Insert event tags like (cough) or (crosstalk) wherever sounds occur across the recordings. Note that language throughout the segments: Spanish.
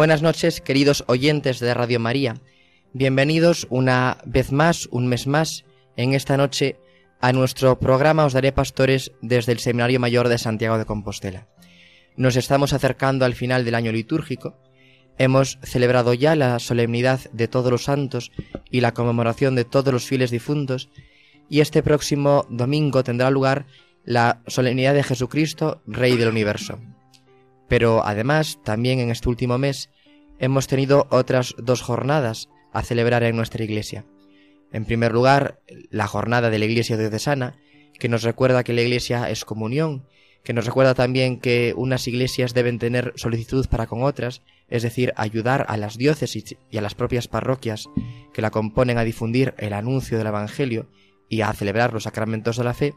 Buenas noches, queridos oyentes de Radio María. Bienvenidos una vez más, un mes más, en esta noche a nuestro programa Os Daré Pastores desde el Seminario Mayor de Santiago de Compostela. Nos estamos acercando al final del año litúrgico. Hemos celebrado ya la solemnidad de todos los santos y la conmemoración de todos los fieles difuntos y este próximo domingo tendrá lugar la solemnidad de Jesucristo, Rey del Universo. Pero además, también en este último mes, hemos tenido otras dos jornadas a celebrar en nuestra iglesia. En primer lugar, la jornada de la iglesia diocesana, que nos recuerda que la iglesia es comunión, que nos recuerda también que unas iglesias deben tener solicitud para con otras, es decir, ayudar a las diócesis y a las propias parroquias que la componen a difundir el anuncio del Evangelio y a celebrar los sacramentos de la fe.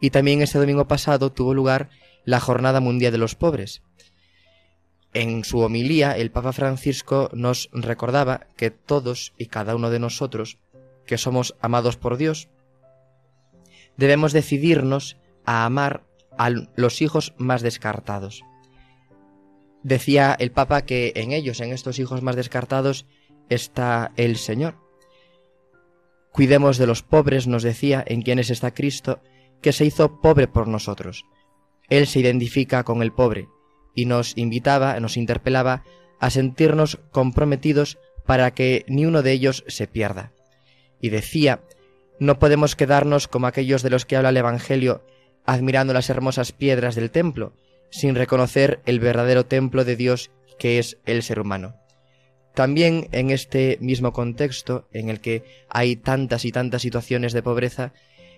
Y también este domingo pasado tuvo lugar la Jornada Mundial de los Pobres. En su homilía, el Papa Francisco nos recordaba que todos y cada uno de nosotros, que somos amados por Dios, debemos decidirnos a amar a los hijos más descartados. Decía el Papa que en ellos, en estos hijos más descartados, está el Señor. Cuidemos de los pobres, nos decía, en quienes está Cristo, que se hizo pobre por nosotros, él se identifica con el pobre y nos invitaba, nos interpelaba a sentirnos comprometidos para que ni uno de ellos se pierda. Y decía, no podemos quedarnos como aquellos de los que habla el Evangelio, admirando las hermosas piedras del templo, sin reconocer el verdadero templo de Dios que es el ser humano. También en este mismo contexto, en el que hay tantas y tantas situaciones de pobreza,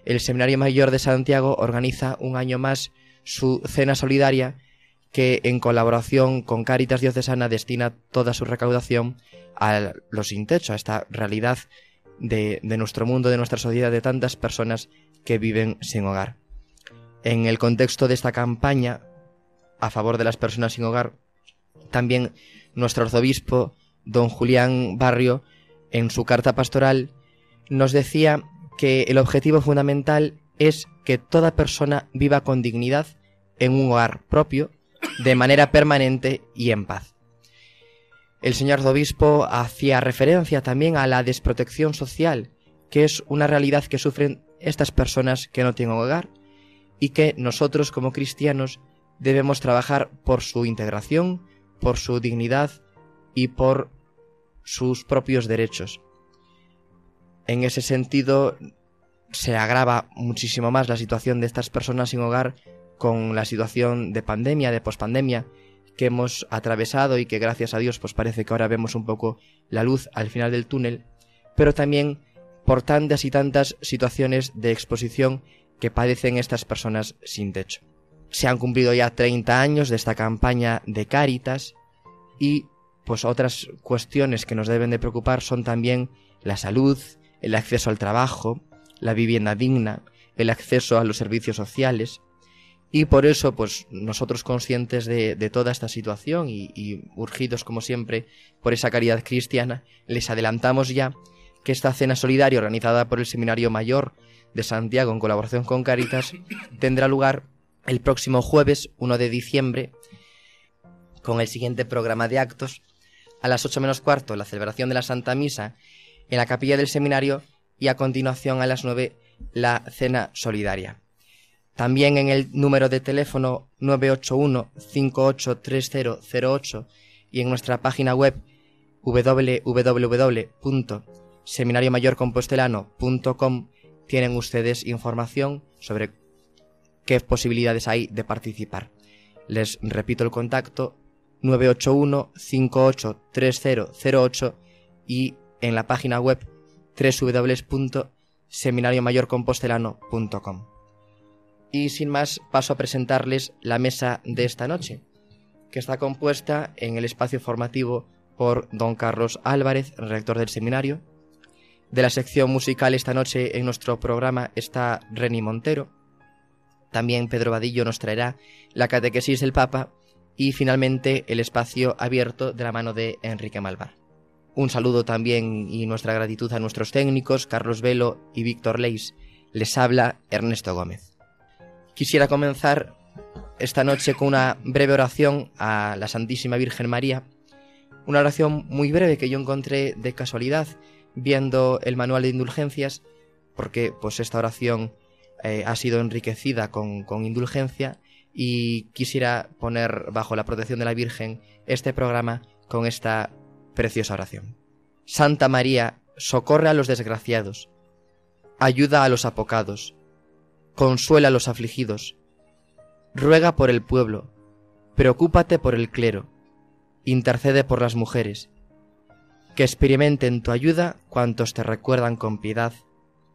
el Seminario Mayor de Santiago organiza un año más su cena solidaria que en colaboración con Cáritas Diocesana destina toda su recaudación a los sin techo, a esta realidad de, de nuestro mundo, de nuestra sociedad, de tantas personas que viven sin hogar. En el contexto de esta campaña a favor de las personas sin hogar, también nuestro arzobispo, don Julián Barrio, en su carta pastoral, nos decía que el objetivo fundamental es que toda persona viva con dignidad en un hogar propio, de manera permanente y en paz. El señor obispo hacía referencia también a la desprotección social, que es una realidad que sufren estas personas que no tienen hogar y que nosotros como cristianos debemos trabajar por su integración, por su dignidad y por sus propios derechos. En ese sentido, se agrava muchísimo más la situación de estas personas sin hogar con la situación de pandemia, de pospandemia que hemos atravesado y que gracias a Dios pues parece que ahora vemos un poco la luz al final del túnel, pero también por tantas y tantas situaciones de exposición que padecen estas personas sin techo. Se han cumplido ya 30 años de esta campaña de Cáritas y pues otras cuestiones que nos deben de preocupar son también la salud, el acceso al trabajo, la vivienda digna, el acceso a los servicios sociales, y por eso, pues nosotros conscientes de, toda esta situación y, y, urgidos como siempre por esa caridad cristiana, les adelantamos ya que esta cena solidaria organizada por el Seminario Mayor de Santiago en colaboración con Caritas (coughs) tendrá lugar el próximo jueves 1 de diciembre con el siguiente programa de actos. A las 8 menos cuarto la celebración de la Santa Misa en la capilla del seminario y a continuación a las 9 la cena solidaria. También en el número de teléfono 981-583008 y en nuestra página web www.seminariomayorcompostelano.com tienen ustedes información sobre qué posibilidades hay de participar. Les repito el contacto 981-583008 y en la página web www.seminariomayorcompostelano.com. Y sin más, paso a presentarles la mesa de esta noche, que está compuesta en el espacio formativo por don Carlos Álvarez, rector del seminario. De la sección musical esta noche en nuestro programa está Reni Montero. También Pedro Vadillo nos traerá la catequesis del Papa y finalmente el espacio abierto de la mano de Enrique Malvar. Un saludo también y nuestra gratitud a nuestros técnicos, Carlos Velo y Víctor Leis. Les habla Ernesto Gómez. Quisiera comenzar esta noche con una breve oración a la Santísima Virgen María. Una oración muy breve que yo encontré de casualidad viendo el manual de indulgencias, porque pues esta oración eh, ha sido enriquecida con, con indulgencia y quisiera poner bajo la protección de la Virgen este programa con esta preciosa oración. Santa María, socorre a los desgraciados, ayuda a los apocados, consuela a los afligidos, ruega por el pueblo, preocúpate por el clero, intercede por las mujeres, que experimenten tu ayuda cuantos te recuerdan con piedad.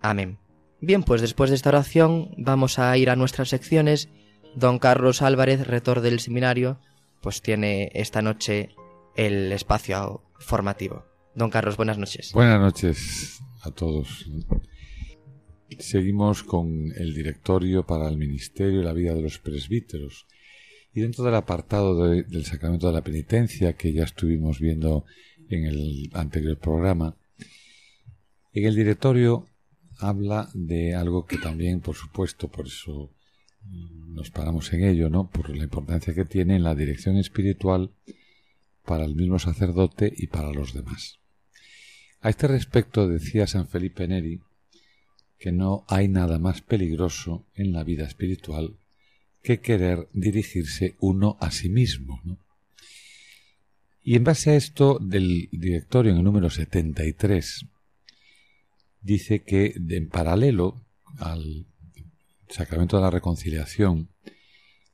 Amén. Bien, pues después de esta oración vamos a ir a nuestras secciones. Don Carlos Álvarez, rector del seminario, pues tiene esta noche el espacio formativo. Don Carlos, buenas noches. Buenas noches a todos. Seguimos con el directorio para el ministerio y la vida de los presbíteros. Y dentro del apartado del sacramento de la penitencia que ya estuvimos viendo en el anterior programa, en el directorio habla de algo que también, por supuesto, por eso nos paramos en ello, ¿no? Por la importancia que tiene en la dirección espiritual para el mismo sacerdote y para los demás. A este respecto decía San Felipe Neri que no hay nada más peligroso en la vida espiritual que querer dirigirse uno a sí mismo. Y en base a esto del directorio en el número 73, dice que en paralelo al sacramento de la reconciliación,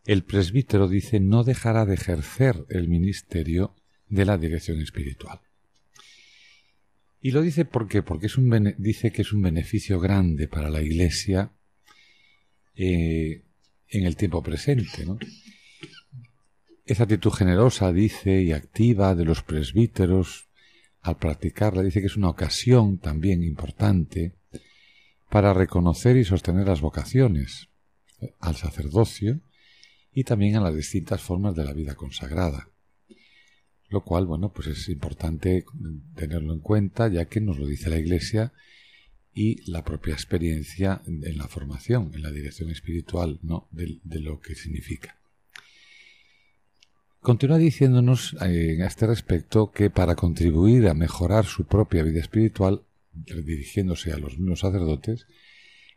el presbítero dice no dejará de ejercer el ministerio de la dirección espiritual. Y lo dice porque, porque es un dice que es un beneficio grande para la Iglesia eh, en el tiempo presente. Esa actitud generosa, dice, y activa de los presbíteros al practicarla, dice que es una ocasión también importante para reconocer y sostener las vocaciones al sacerdocio y también a las distintas formas de la vida consagrada. Lo cual, bueno, pues es importante tenerlo en cuenta ya que nos lo dice la Iglesia y la propia experiencia en la formación, en la dirección espiritual, ¿no? de, lo que significa. Continúa diciéndonos en este respecto que para contribuir a mejorar su propia vida espiritual dirigiéndose a los mismos sacerdotes,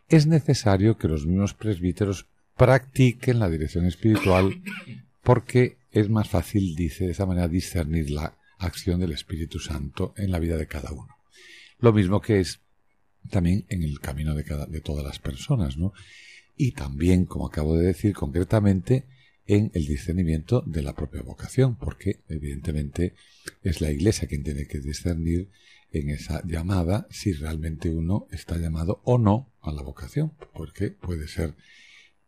es necesario que los mismos presbíteros practiquen la dirección espiritual porque es más fácil, dice, de esa manera discernir la acción del Espíritu Santo en la vida de cada uno. Lo mismo que es también en el camino de, todas las personas, ¿no? Y también, como acabo de decir concretamente, en el discernimiento de la propia vocación, porque evidentemente es la Iglesia quien tiene que discernir en esa llamada si realmente uno está llamado o no a la vocación, porque puede ser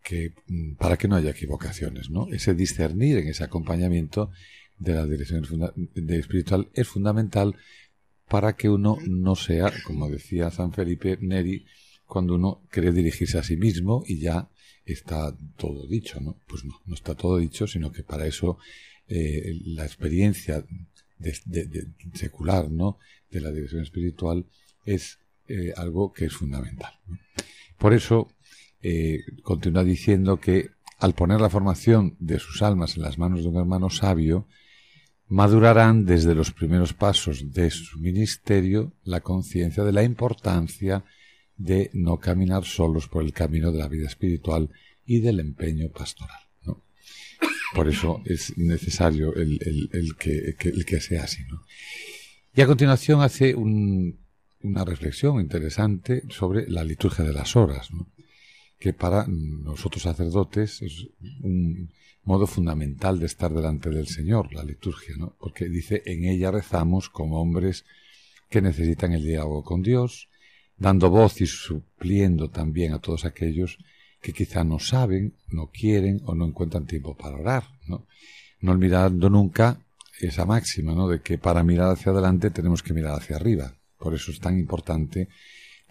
que mm, para que no haya equivocaciones, ¿no? Ese discernir en ese acompañamiento de la dirección de espiritual es fundamental para que uno no sea, como decía San Felipe Neri, cuando uno quiere dirigirse a sí mismo y ya está todo dicho, ¿no? Pues no, no está todo dicho, sino que para eso eh, la experiencia secular, ¿no? De la dirección espiritual es eh, algo que es fundamental. Por eso eh, continúa diciendo que al poner la formación de sus almas en las manos de un hermano sabio, madurarán desde los primeros pasos de su ministerio la conciencia de la importancia de no caminar solos por el camino de la vida espiritual y del empeño pastoral. Por eso es necesario el, que, el que, sea así. ¿no? Y a continuación hace una reflexión interesante sobre la liturgia de las horas, que para nosotros sacerdotes es un modo fundamental de estar delante del Señor, la liturgia, ¿no? porque dice, en ella rezamos como hombres que necesitan el diálogo con Dios, dando voz y supliendo también a todos aquellos que quizá no saben, no quieren o no encuentran tiempo para orar, ¿no? No olvidando nunca esa máxima, ¿no? De que para mirar hacia adelante tenemos que mirar hacia arriba. Por eso es tan importante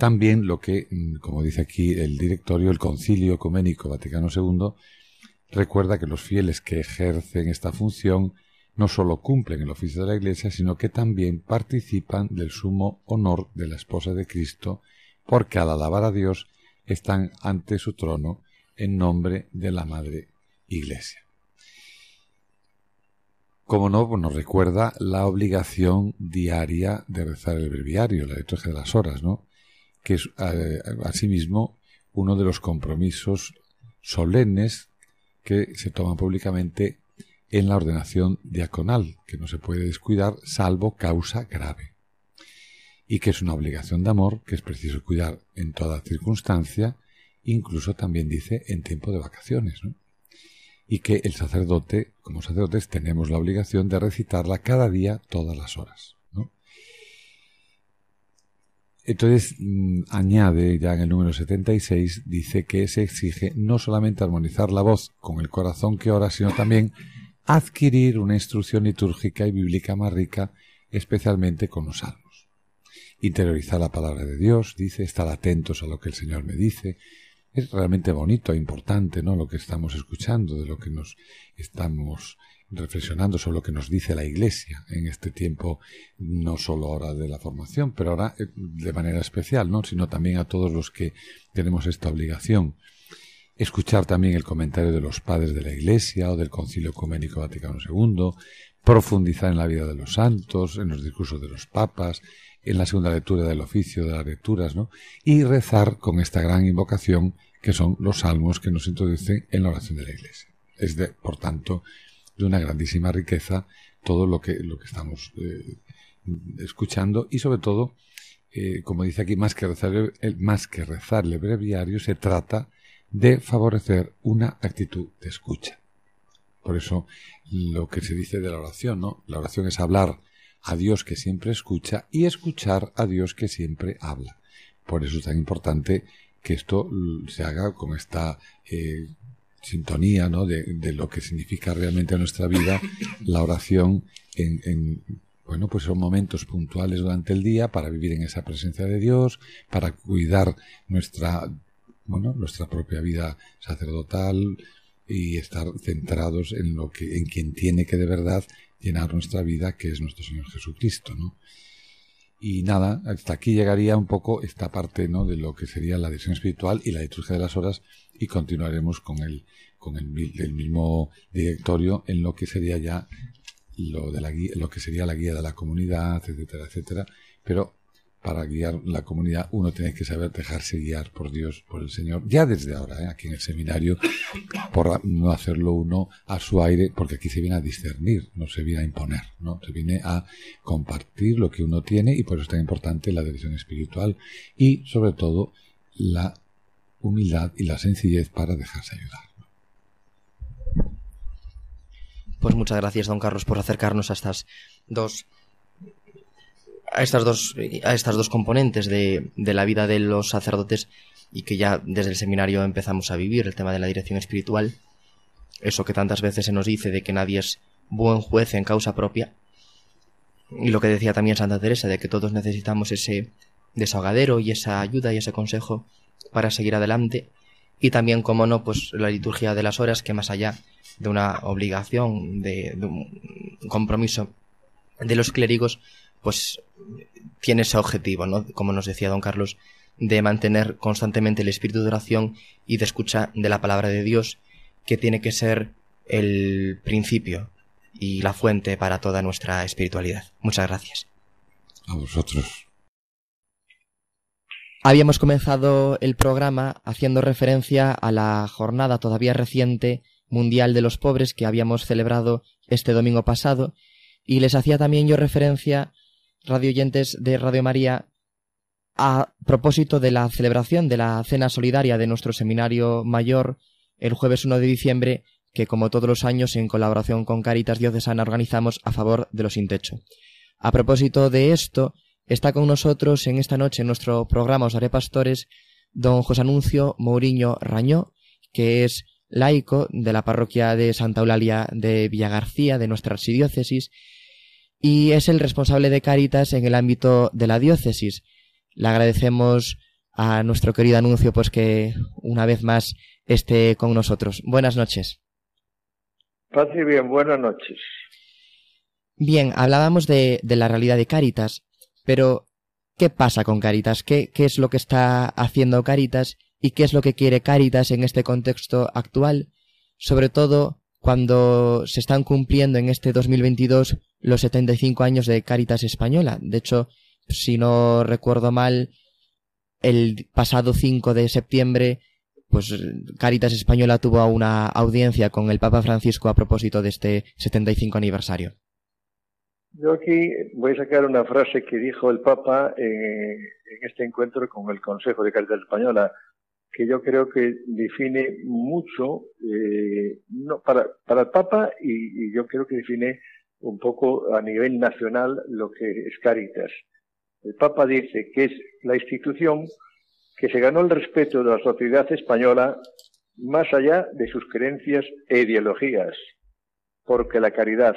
también lo que, mm, como dice aquí el directorio, el Concilio Ecuménico Vaticano II, recuerda que los fieles que ejercen esta función no sólo cumplen el oficio de la Iglesia, sino que también participan del sumo honor de la esposa de Cristo, porque al alabar a Dios están ante su trono en nombre de la Madre Iglesia. Como no, pues nos recuerda la obligación diaria de rezar el breviario, la liturgia de las horas, ¿no? Que es asimismo uno de los compromisos solemnes que se toman públicamente en la ordenación diaconal, que no se puede descuidar salvo causa grave. Y que es una obligación de amor que es preciso cuidar en toda circunstancia, incluso también dice en tiempo de vacaciones, y que el sacerdote, como sacerdotes, tenemos la obligación de recitarla cada día, todas las horas. Entonces mm, añade ya en el número 76, dice que se exige no solamente armonizar la voz con el corazón que ora, sino también adquirir una instrucción litúrgica y bíblica más rica, especialmente con los salmos. Interiorizar la palabra de Dios, dice, estar atentos a lo que el Señor me dice, es realmente bonito e importante, ¿no? Lo que estamos escuchando, de lo que nos estamos reflexionando sobre lo que nos dice la Iglesia en este tiempo, no solo ahora de la formación, pero ahora eh, de manera especial, ¿no? Sino también a todos los que tenemos esta obligación. Escuchar también el comentario de los padres de la Iglesia o del Concilio Ecuménico Vaticano II, profundizar en la vida de los santos, en los discursos de los papas, en la segunda lectura del oficio de las lecturas, ¿no? Y rezar con esta gran invocación que son los salmos que nos introducen en la oración de la Iglesia. Es de, por tanto, de una grandísima riqueza todo lo que, lo que estamos eh, escuchando y sobre todo, eh, como dice aquí, más que, rezar, el, más que rezarle breviario, se trata de favorecer una actitud de escucha. Por eso, lo que se dice de la oración, ¿no? La oración es hablar a Dios que siempre escucha y escuchar a Dios que siempre habla. Por eso es tan importante que esto se haga con esta eh, sintonía ¿no? de, lo que significa realmente en nuestra vida la oración en, en, bueno pues son momentos puntuales durante el día para vivir en esa presencia de Dios para cuidar nuestra bueno nuestra propia vida sacerdotal y estar centrados en lo que en quien tiene que de verdad llenar nuestra vida, que es nuestro Señor Jesucristo, ¿no? Y nada, hasta aquí llegaría un poco esta parte, ¿no? De lo que sería la adhesión espiritual y la liturgia de las horas y continuaremos con el, con el, mismo directorio en lo que sería ya lo de la lo que sería la guía de la comunidad, etcétera, etcétera. Pero para guiar la comunidad uno tiene que saber dejarse guiar por Dios, por el Señor, ya desde ahora, ¿eh? aquí en el seminario, por no hacerlo uno a su aire, porque aquí se viene a discernir, no se viene a imponer, ¿no? Se viene a compartir lo que uno tiene y por eso es tan importante la dirección espiritual y sobre todo la humildad y la sencillez para dejarse ayudar. Pues muchas gracias, don Carlos, por acercarnos a estas dos a estas dos, a estas dos componentes de, de la vida de los sacerdotes y que ya desde el seminario empezamos a vivir, el tema de la dirección espiritual, eso que tantas veces se nos dice de que nadie es buen juez en causa propia, y lo que decía también Santa Teresa, de que todos necesitamos ese desahogadero y esa ayuda y ese consejo para seguir adelante, y también, como no, pues la liturgia de las horas, que más allá de una obligación, de, de un compromiso de los clérigos, pues tiene ese objetivo, ¿no? Como nos decía don Carlos, de mantener constantemente el espíritu de oración y de escucha de la palabra de Dios, que tiene que ser el principio y la fuente para toda nuestra espiritualidad. Muchas gracias. A vosotros. Habíamos comenzado el programa haciendo referencia a la jornada todavía reciente mundial de los pobres que habíamos celebrado este domingo pasado y les hacía también yo referencia radio oyentes de Radio María, a propósito de la celebración de la cena solidaria de nuestro seminario mayor el jueves 1 de diciembre, que como todos los años en colaboración con Caritas Diocesana organizamos a favor de los sin techo. A propósito de esto, está con nosotros en esta noche en nuestro programa Os Pastores don José Anuncio Mourinho Rañó, que es laico de la parroquia de Santa Eulalia de Villagarcía, de nuestra archidiócesis, y es el responsable de Cáritas en el ámbito de la diócesis. Le agradecemos a nuestro querido anuncio pues que una vez más esté con nosotros. Buenas noches. Paz bien, buenas noches. Bien, hablábamos de, de, la realidad de Cáritas, pero ¿qué pasa con Cáritas? ¿Qué, ¿Qué es lo que está haciendo Cáritas y qué es lo que quiere Cáritas en este contexto actual? Sobre todo cuando se están cumpliendo en este 2022 los 75 años de Cáritas Española. De hecho, si no recuerdo mal, el pasado 5 de septiembre, pues Cáritas Española tuvo una audiencia con el Papa Francisco a propósito de este 75 aniversario. Yo aquí voy a sacar una frase que dijo el Papa en, en este encuentro con el Consejo de Cáritas Española que yo creo que define mucho eh, no, para, para el Papa y, y, yo creo que define un poco a nivel nacional lo que es Caritas. El Papa dice que es la institución que se ganó el respeto de la sociedad española más allá de sus creencias e ideologías, porque la caridad,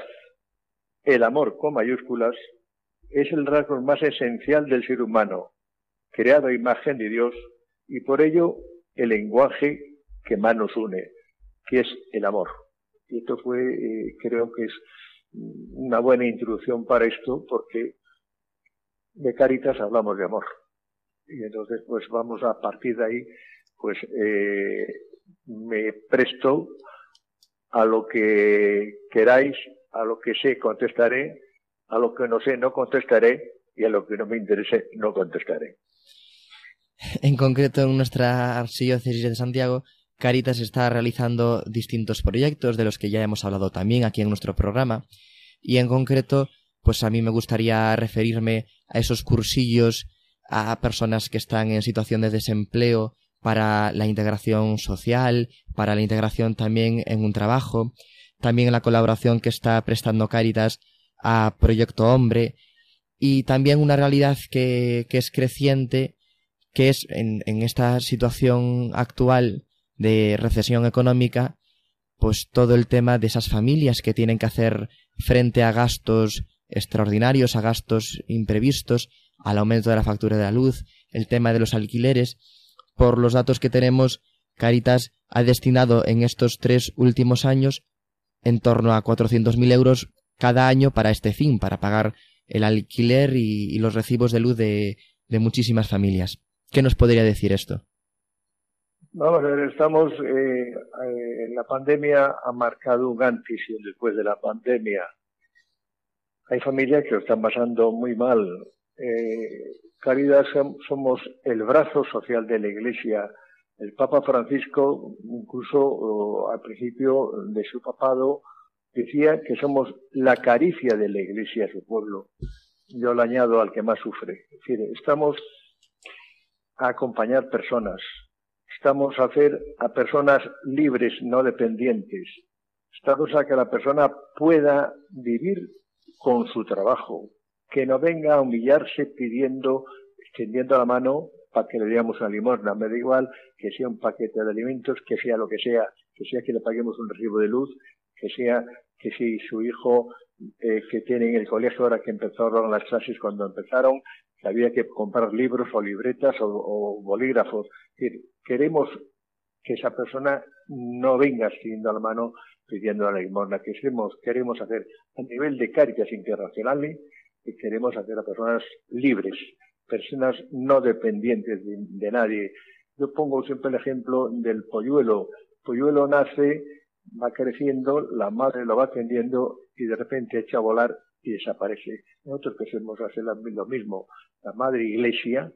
el amor con mayúsculas, es el rasgo más esencial del ser humano, creado a imagen de Dios y por ello el lenguaje que más nos une, que es el amor. Y esto fue, eh, creo que es una buena introducción para esto, porque de Caritas hablamos de amor. Y entonces, pues vamos a partir de ahí, pues eh, me presto a lo que queráis, a lo que sé contestaré, a lo que no sé no contestaré y a lo que no me interese no contestaré. En concreto, en nuestra archidiócesis de Santiago, Caritas está realizando distintos proyectos de los que ya hemos hablado también aquí en nuestro programa. Y en concreto, pues a mí me gustaría referirme a esos cursillos a personas que están en situación de desempleo para la integración social, para la integración también en un trabajo, también la colaboración que está prestando Caritas a Proyecto Hombre y también una realidad que, que es creciente que es en, en esta situación actual de recesión económica, pues todo el tema de esas familias que tienen que hacer frente a gastos extraordinarios, a gastos imprevistos, al aumento de la factura de la luz, el tema de los alquileres. Por los datos que tenemos, Caritas ha destinado en estos tres últimos años en torno a 400.000 euros cada año para este fin, para pagar el alquiler y, los recibos de luz de, de muchísimas familias. ¿Qué nos podría decir esto? Vamos a ver, estamos, eh, eh, la pandemia ha marcado un antes y después de la pandemia. Hay familias que lo están pasando muy mal. Eh, Caridad somos el brazo social de la Iglesia. El Papa Francisco, incluso al principio de su papado, decía que somos la caricia de la Iglesia a su pueblo. Yo le añado al que más sufre. Es decir, estamos a acompañar personas. Estamos a hacer a personas libres, no dependientes. Estamos a que la persona pueda vivir con su trabajo, que no venga a humillarse pidiendo, extendiendo la mano para que le digamos una limosna. Me da igual que sea un paquete de alimentos, que sea lo que sea, que sea que le paguemos un recibo de luz, que sea que si su hijo eh, que tiene en el colegio ahora que empezaron las clases cuando empezaron, había que comprar libros o libretas o, bolígrafos. Queremos que esa persona no venga siguiendo la mano pidiendo la limosna, que queremos, hacer a nivel de cáritas internacionales, que queremos hacer a personas libres, personas no dependientes de, de nadie. Yo pongo siempre el ejemplo del polluelo. El polluelo nace va creciendo, la madre lo va atendiendo y de repente echa a volar y desaparece. Nosotros queremos hacer lo mismo. La madre iglesia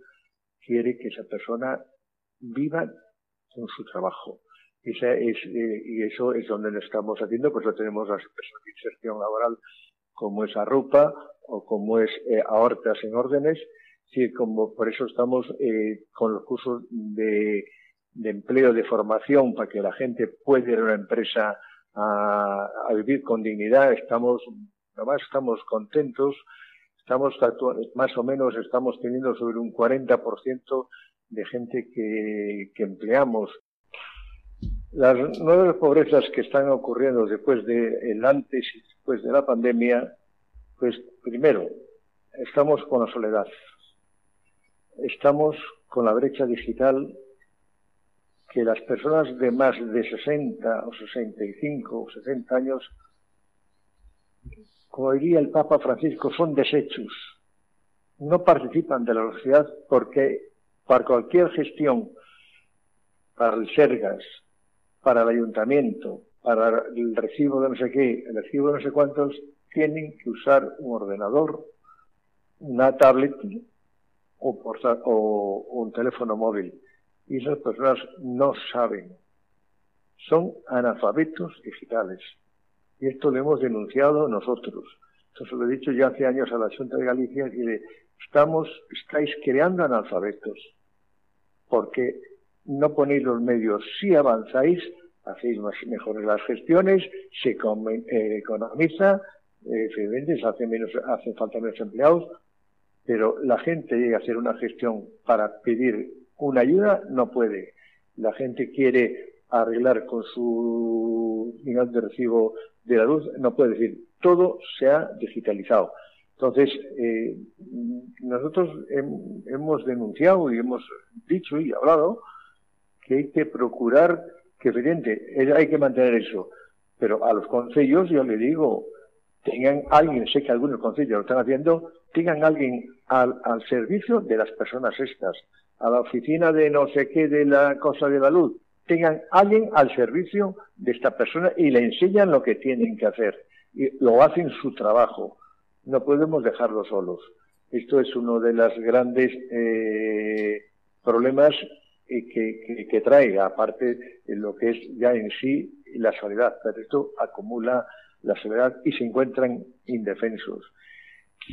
quiere que esa persona viva con su trabajo. Es, y eso es donde lo estamos haciendo, por eso tenemos de inserción laboral como es Arrupa o como es eh, en órdenes, sí, como por eso estamos eh, con los cursos de de empleo, de formación, para que la gente pueda ir a una empresa a, a vivir con dignidad. Estamos, además estamos contentos, estamos más o menos estamos teniendo sobre un 40% de gente que, que empleamos. Las nuevas pobrezas que están ocurriendo después de el antes y después de la pandemia, Pues primero, estamos con la soledad, estamos con la brecha digital que las personas de más de 60 o 65 o 60 años, como diría el Papa Francisco, son desechos. No participan de la sociedad porque para cualquier gestión, para el Sergas, para el ayuntamiento, para el recibo de no sé qué, el recibo de no sé cuántos, tienen que usar un ordenador, una tablet o, un teléfono móvil. Y esas personas no saben. Son analfabetos digitales. Y esto lo hemos denunciado nosotros. Esto se lo he dicho ya hace años a la Junta de Galicia y le estamos, estáis creando analfabetos. Porque no ponéis los medios. Si avanzáis, hacéis más, mejores las gestiones, se eh, economiza, eh, se hace menos, hacen falta menos empleados, pero la gente llega a hacer una gestión para pedir una ayuda, no puede. La gente quiere arreglar con su nivel de recibo de la luz, no puede decir, todo se ha digitalizado. Entonces, eh, nosotros hemos denunciado y hemos dicho y hablado que hay que procurar que, evidente, hay que mantener eso. Pero a los consejos yo le digo, tengan alguien, sé que algunos consejos lo están haciendo, tengan alguien al, al, servicio de las personas estas, a la oficina de no sé qué de la cosa de la luz, tengan alguien al servicio de esta persona y le enseñan lo que tienen que hacer y lo hacen su trabajo. No podemos dejarlos solos. Esto es uno de los grandes eh, problemas que, que, trae, aparte de lo que es ya en sí la soledad. Pero esto acumula la soledad y se encuentran indefensos.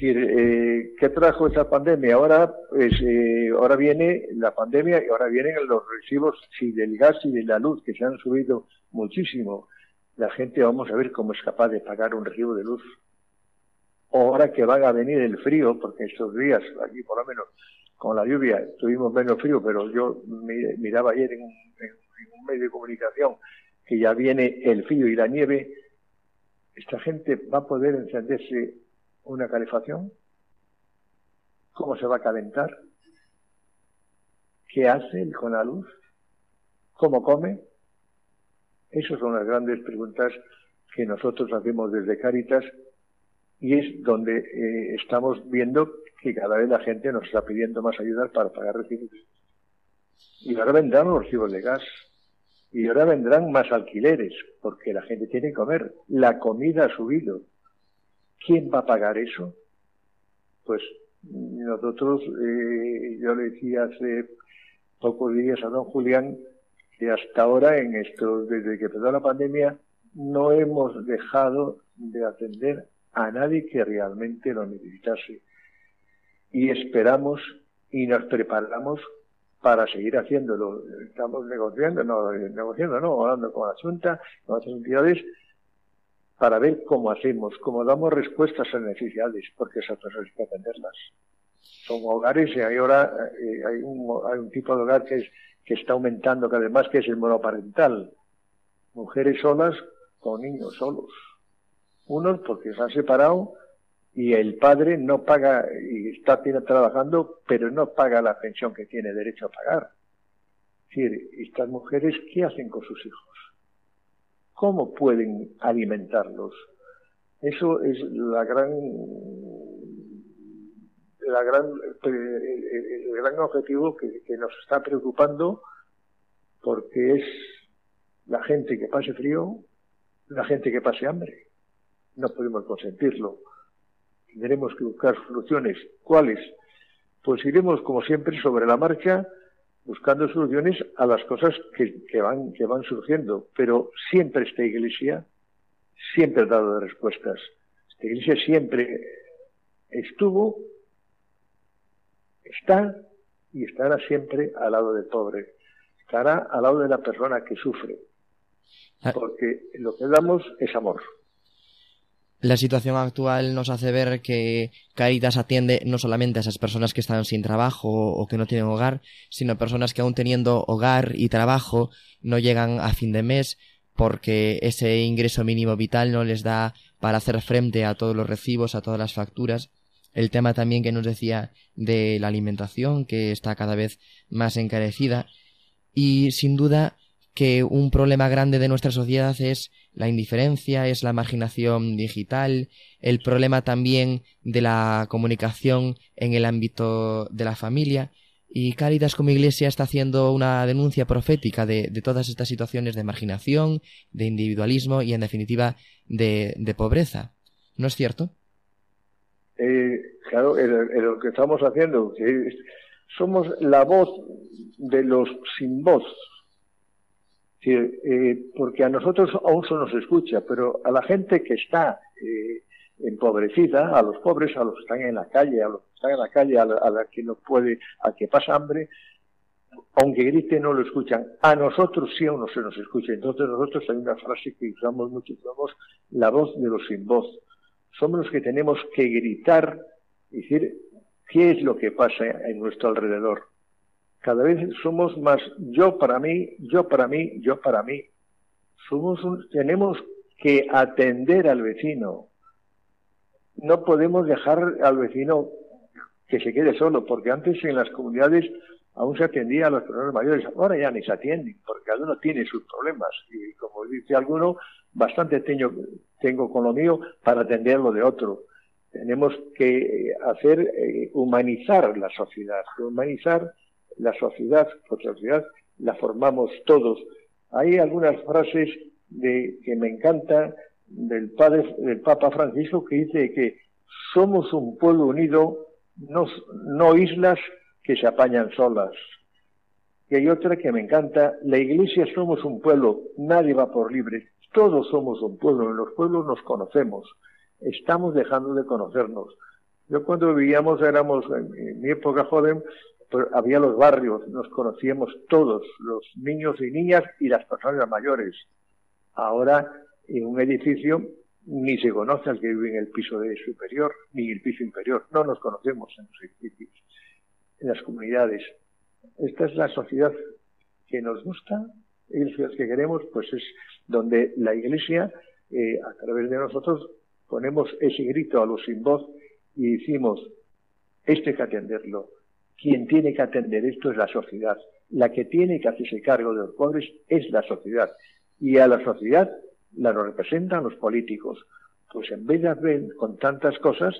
Eh, ¿Qué trajo esa pandemia? Ahora, pues, eh, ahora viene la pandemia y ahora vienen los recibos sí, del gas y de la luz que se han subido muchísimo. La gente vamos a ver cómo es capaz de pagar un recibo de luz. Ahora que van a venir el frío, porque estos días, aquí por lo menos con la lluvia, tuvimos menos frío, pero yo miraba ayer en un medio de comunicación que ya viene el frío y la nieve, esta gente va a poder encenderse una calefacción, cómo se va a calentar, qué hace con la luz, cómo come. Esas son las grandes preguntas que nosotros hacemos desde Caritas y es donde eh, estamos viendo que cada vez la gente nos está pidiendo más ayuda para pagar recibos. Y ahora vendrán los recibos de gas, y ahora vendrán más alquileres, porque la gente tiene que comer. La comida ha subido. ¿Quién va a pagar eso? Pues nosotros, eh, yo le decía hace pocos días a don Julián que hasta ahora, en esto, desde que empezó la pandemia, no hemos dejado de atender a nadie que realmente lo necesitase. Y esperamos y nos preparamos para seguir haciéndolo. Estamos negociando, no, negociando, no, hablando con la Junta, con otras entidades, para ver cómo hacemos, cómo damos respuestas a necesidades, porque esas personas hay que atenderlas. Son hogares y ahora eh, hay, un, hay un tipo de hogar que, es, que está aumentando cada vez más, que es el monoparental. Mujeres solas con niños solos. Unos porque se han separado y el padre no paga y está trabajando, pero no paga la pensión que tiene derecho a pagar. Es decir, estas mujeres, ¿qué hacen con sus hijos? ¿Cómo pueden alimentarlos? Eso es la gran, la gran, el, gran objetivo que, que nos está preocupando porque es la gente que pase frío, la gente que pase hambre. No podemos consentirlo tendremos que buscar soluciones. ¿Cuáles? Pues iremos, como siempre, sobre la marcha, buscando soluciones a las cosas que, van, que van surgiendo. Pero siempre esta iglesia, siempre ha dado respuestas. Esta iglesia siempre estuvo, está y estará siempre al lado del pobre. Estará al lado de la persona que sufre. Ah. Porque lo que damos es amor. La situación actual nos hace ver que Caritas atiende no solamente a esas personas que están sin trabajo o que no tienen hogar, sino a personas que aún teniendo hogar y trabajo no llegan a fin de mes porque ese ingreso mínimo vital no les da para hacer frente a todos los recibos, a todas las facturas. El tema también que nos decía de la alimentación, que está cada vez más encarecida. Y sin duda que un problema grande de nuestra sociedad es la indiferencia, es la marginación digital, el problema también de la comunicación en el ámbito de la familia. Y Cáritas como iglesia está haciendo una denuncia profética de, todas estas situaciones de marginación, de individualismo y en definitiva de, pobreza. ¿No es cierto? Eh, claro, lo que estamos haciendo, somos la voz de los sin voz, eh, porque a nosotros aún se nos escucha, pero a la gente que está eh, empobrecida, a los pobres, a los que están en la calle, a los que están en la calle, a la, que no puede, a que pasa hambre, aunque grite no lo escuchan. A nosotros sí aún no se nos escucha. Entonces nosotros hay una frase que usamos mucho, somos la voz de los sin voz. Somos los que tenemos que gritar, decir qué es lo que pasa en nuestro alrededor cada vez somos más yo para mí, yo para mí, yo para mí. Somos tenemos que atender al vecino. No podemos dejar al vecino que se quede solo, porque antes en las comunidades aún se atendía a los personas mayores, ahora ya ni se atienden, porque cada uno tiene sus problemas. Y como dice alguno, bastante tengo, tengo con lo mío para atender lo de otro. Tenemos que hacer, eh, humanizar la sociedad, humanizar la sociedad, la sociedad la formamos todos. Hay algunas frases de, que me encantan del Papa Francisco que dice que somos un pueblo unido, no, no islas que se apañan solas. Y hay otra que me encanta, la iglesia somos un pueblo, nadie va por libre, todos somos un pueblo, en los pueblos nos conocemos, estamos dejando de conocernos. Yo cuando vivíamos, éramos, en mi época joven, había los barrios, nos conocíamos todos, los niños y niñas y las personas mayores. Ahora, en un edificio, ni se conoce al que vive en el piso de superior, ni el piso inferior. No nos conocemos en los edificios, en las comunidades. Esta es la sociedad que nos gusta, y la sociedad que queremos, pues es donde la Iglesia, eh, a través de nosotros, ponemos ese grito a los sin voz y decimos, esto hay que atenderlo, quien tiene que atender esto es la sociedad. La que tiene que hacerse cargo de los pobres es la sociedad. Y a la sociedad la representan los políticos. Pues en vez de hacer con tantas cosas,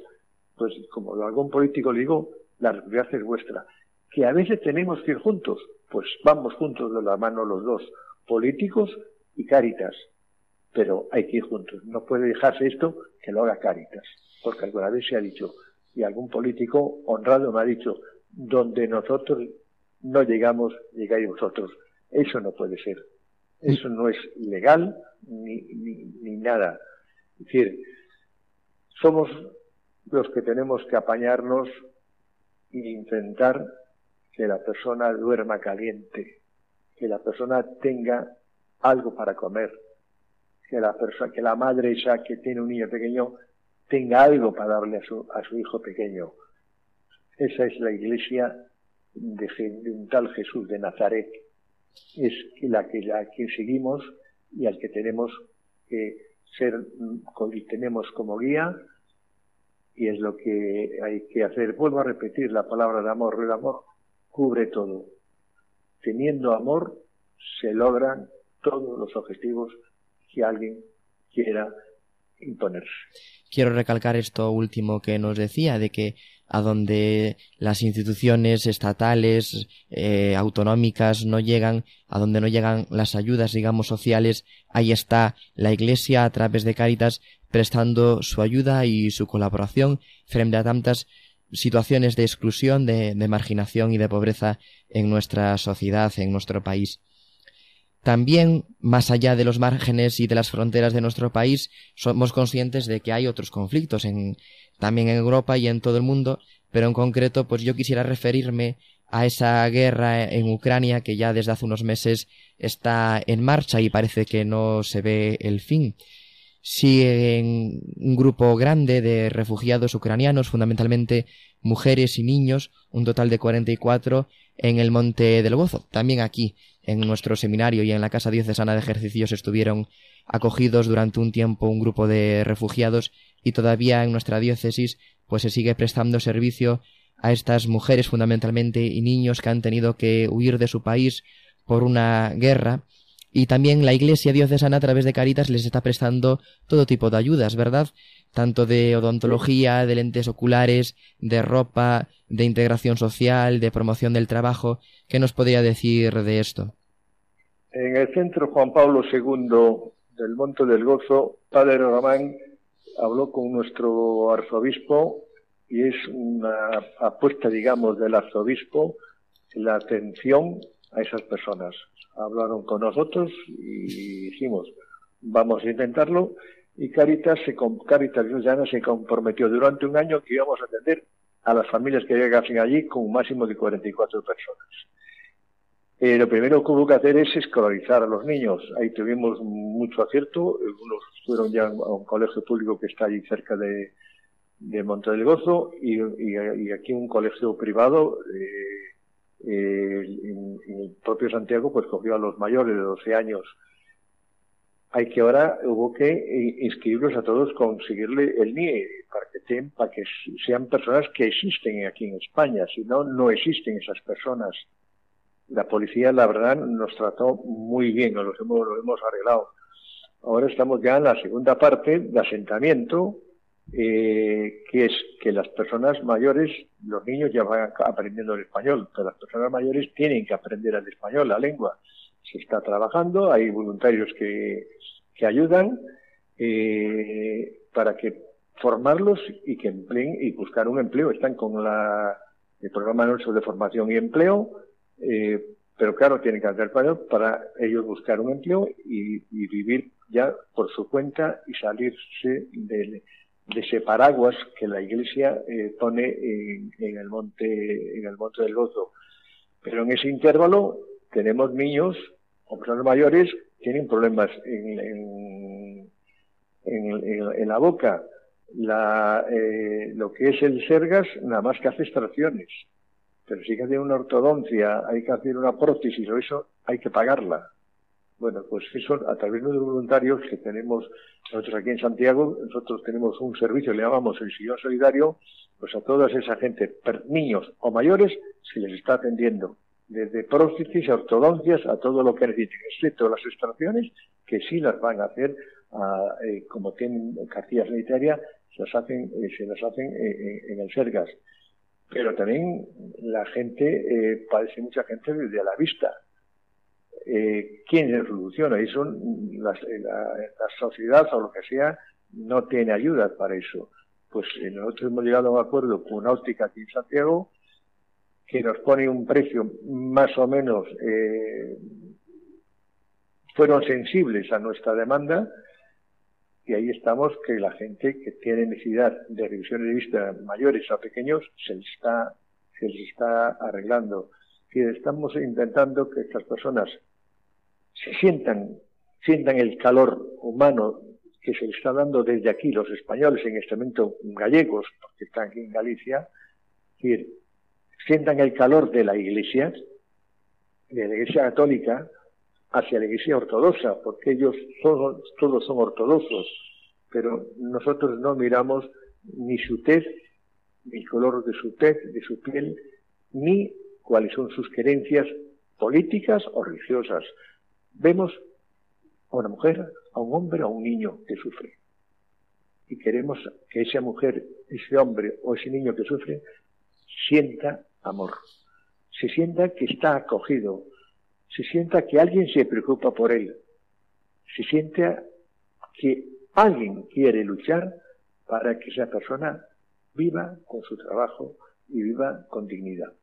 pues como algún político le digo, la responsabilidad es vuestra. Que a veces tenemos que ir juntos, pues vamos juntos de la mano los dos, políticos y Cáritas. Pero hay que ir juntos. No puede dejarse esto que lo haga Cáritas. Porque alguna vez se ha dicho, y algún político honrado me ha dicho, donde nosotros no llegamos, llegáis vosotros. Eso no puede ser. Eso no es legal ni, ni, nada. Es decir, somos los que tenemos que apañarnos e intentar que la persona duerma caliente, que la persona tenga algo para comer, que la persona, que la madre esa que tiene un niño pequeño tenga algo para darle a su, a su hijo pequeño. Esa es la iglesia de, un tal Jesús de Nazaret. Es la que la que seguimos y al que tenemos que ser, tenemos como guía y es lo que hay que hacer. Vuelvo a repetir la palabra de amor. El amor cubre todo. Teniendo amor se logran todos los objetivos que alguien quiera imponerse. Quiero recalcar esto último que nos decía, de que a donde las instituciones estatales, eh, autonómicas no llegan, a donde no llegan las ayudas, digamos, sociales, ahí está la Iglesia a través de Cáritas prestando su ayuda y su colaboración frente a tantas situaciones de exclusión, de marginación y de pobreza en nuestra sociedad, en nuestro país. También, más allá de los márgenes y de las fronteras de nuestro país, somos conscientes de que hay otros conflictos en, también en Europa y en todo el mundo, pero en concreto, pues yo quisiera referirme a esa guerra en Ucrania que ya desde hace unos meses está en marcha y parece que no se ve el fin. en un grupo grande de refugiados ucranianos, fundamentalmente mujeres y niños, un total de 44 en el Monte del Gozo, también aquí en nuestro seminario y en la Casa Diocesana de Ejercicios estuvieron acogidos durante un tiempo un grupo de refugiados y todavía en nuestra diócesis pues se sigue prestando servicio a estas mujeres fundamentalmente y niños que han tenido que huir de su país por una guerra y también la Iglesia diocesana a través de Caritas les está prestando todo tipo de ayudas, ¿verdad? Tanto de odontología, de lentes oculares, de ropa, de integración social, de promoción del trabajo. ¿Qué nos podría decir de esto? En el centro Juan Pablo II del Monte del Gozo, Padre Román habló con nuestro arzobispo y es una apuesta, digamos, del arzobispo la atención a esas personas hablaron con nosotros y dijimos, vamos a intentarlo. Y Caritas, se, Caritas se comprometió durante un año que íbamos a atender a las familias que llegasen allí con un máximo de 44 personas. Eh, lo primero que hubo que hacer es escolarizar a los niños. Ahí tuvimos mucho acierto. Algunos fueron ya a un colegio público que está allí cerca de, de Monte del Gozo y, y, aquí un colegio privado eh, eh, el propio Santiago pues cogió a los mayores de 12 años. Hay que ahora hubo que eh, inscribirlos a todos, conseguirle el NIE para que, para que sean personas que existen aquí en España, si no, no existen esas personas. La policía, la verdad, nos trató muy bien, nos hemos, lo hemos arreglado. Ahora estamos ya en la segunda parte de asentamiento, eh, que es que las personas mayores, los niños ya van aprendiendo el español, pero las personas mayores tienen que aprender el español, la lengua. Se está trabajando, hay voluntarios que, que ayudan eh, para que formarlos y que empleen y buscar un empleo. Están con la, el programa nuestro de formación y empleo, eh, pero claro, tienen que hacer español para ellos buscar un empleo y, vivir ya por su cuenta y salirse del de ese paraguas que la Iglesia eh, pone en, el monte en el monte del Gozo. Pero en ese intervalo tenemos niños o personas mayores tienen problemas en, en, la boca. La, eh, lo que es el Sergas nada más que hace extracciones. Pero si hay que hacer una ortodoncia, hay que hacer una prótesis o eso, hay que pagarla. Bueno, pues eso a través de los voluntarios que tenemos nosotros aquí en Santiago, nosotros tenemos un servicio, le llamamos el sillón solidario, pues a toda esa gente, niños o mayores, se les está atendiendo, desde prótesis a ortodoncias a todo lo que necesiten, excepto las extracciones, que sí las van a hacer, eh, como tienen cartilla sanitaria, se las hacen, eh, se las hacen eh, en el Sergas. Pero también la gente, padece mucha gente desde a la vista eh, quién le soluciona. Y son las, eh, la, sociedad o lo que sea no tiene ayuda para eso. Pues eh, nosotros hemos llegado a un acuerdo con una óptica aquí en Santiago que nos pone un precio más o menos, eh, fueron sensibles a nuestra demanda y ahí estamos que la gente que tiene necesidad de revisiones de vista mayores o pequeños se les está, se les está arreglando. Y estamos intentando que estas personas se sientan, sientan el calor humano que se está dando desde aquí los españoles, en este momento gallegos, porque están aquí en Galicia, sientan el calor de la Iglesia, de la Iglesia católica, hacia la Iglesia ortodoxa, porque ellos todos, todos son ortodoxos, pero nosotros no miramos ni su tez, ni el color de su tez, de su piel, ni cuáles son sus creencias políticas o religiosas vemos a una mujer, a un hombre, a un niño que sufre. Y queremos que esa mujer, ese hombre o ese niño que sufre sienta amor, se sienta que está acogido, se sienta que alguien se preocupa por él, se sienta que alguien quiere luchar para que esa persona viva con su trabajo y viva con dignidad.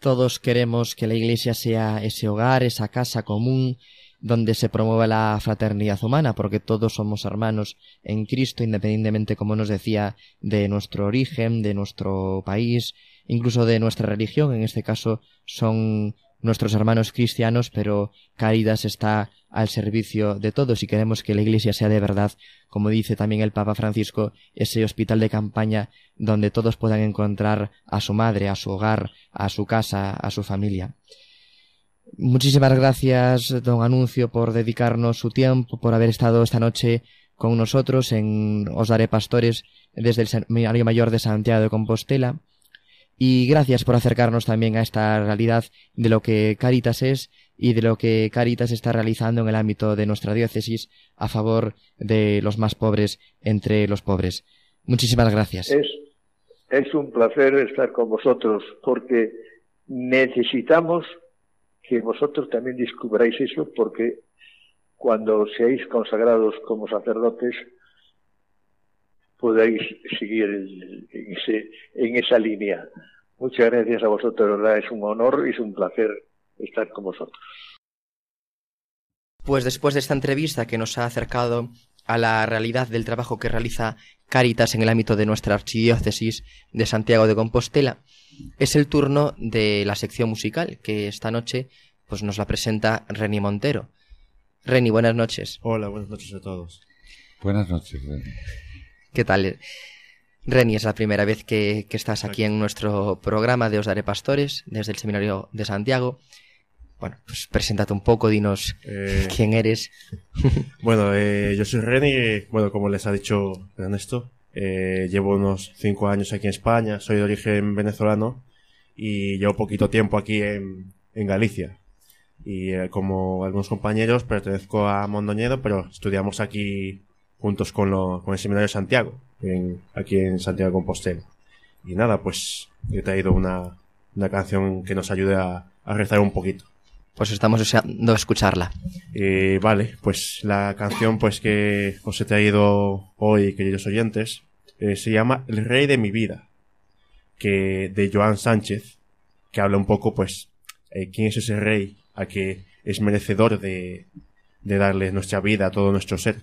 Todos queremos que la Iglesia sea ese hogar, esa casa común, donde se promueva la fraternidad humana, porque todos somos hermanos en Cristo, independientemente, como nos decía, de nuestro origen, de nuestro país, incluso de nuestra religión. En este caso son nuestros hermanos cristianos, pero Caritas está al servicio de todos y queremos que la Iglesia sea de verdad, como dice también el Papa Francisco, ese hospital de campaña donde todos puedan encontrar a su madre, a su hogar, a su casa, a su familia. Muchísimas gracias, don Anuncio, por dedicarnos su tiempo, por haber estado esta noche con nosotros en Os Daré Pastores desde el Seminario Mayor de Santiago de Compostela. Y gracias por acercarnos también a esta realidad de lo que Caritas es y de lo que Caritas está realizando en el ámbito de nuestra diócesis a favor de los más pobres entre los pobres. Muchísimas gracias. Es, es un placer estar con vosotros porque necesitamos que vosotros también descubráis eso porque cuando seáis consagrados como sacerdotes podáis seguir en, ese, en esa línea. Muchas gracias a vosotros, verdad, es un honor y es un placer estar con vosotros. Pues después de esta entrevista que nos ha acercado a la realidad del trabajo que realiza Caritas en el ámbito de nuestra archidiócesis de Santiago de Compostela, es el turno de la sección musical que esta noche pues nos la presenta Reni Montero. Reni, buenas noches. Hola, buenas noches a todos. Buenas noches, Reni. ¿Qué tal? Reni, es la primera vez que, estás aquí en nuestro programa de Os Daré Pastores, desde el Seminario de Santiago. Bueno, pues preséntate un poco, dinos eh, (laughs) quién eres. (laughs) bueno, eh, yo soy Reni, bueno, como les ha dicho Ernesto, eh, llevo unos cinco años aquí en España, soy de origen venezolano y llevo poquito tiempo aquí en, en Galicia. Y como algunos compañeros pertenezco a Mondoñedo, pero estudiamos aquí juntos con, lo, con el Seminario de Santiago, en, aquí en Santiago de Compostela. Y nada, pues he traído una, una canción que nos ayude a, a rezar un poquito. Pues estamos deseando escucharla. Eh, vale, pues la canción pues que os he traído hoy, queridos oyentes, eh, se llama El Rey de mi vida, que de Joan Sánchez, que habla un poco pues eh, quién es ese rey a que es merecedor de, de darle nuestra vida a todo nuestro ser.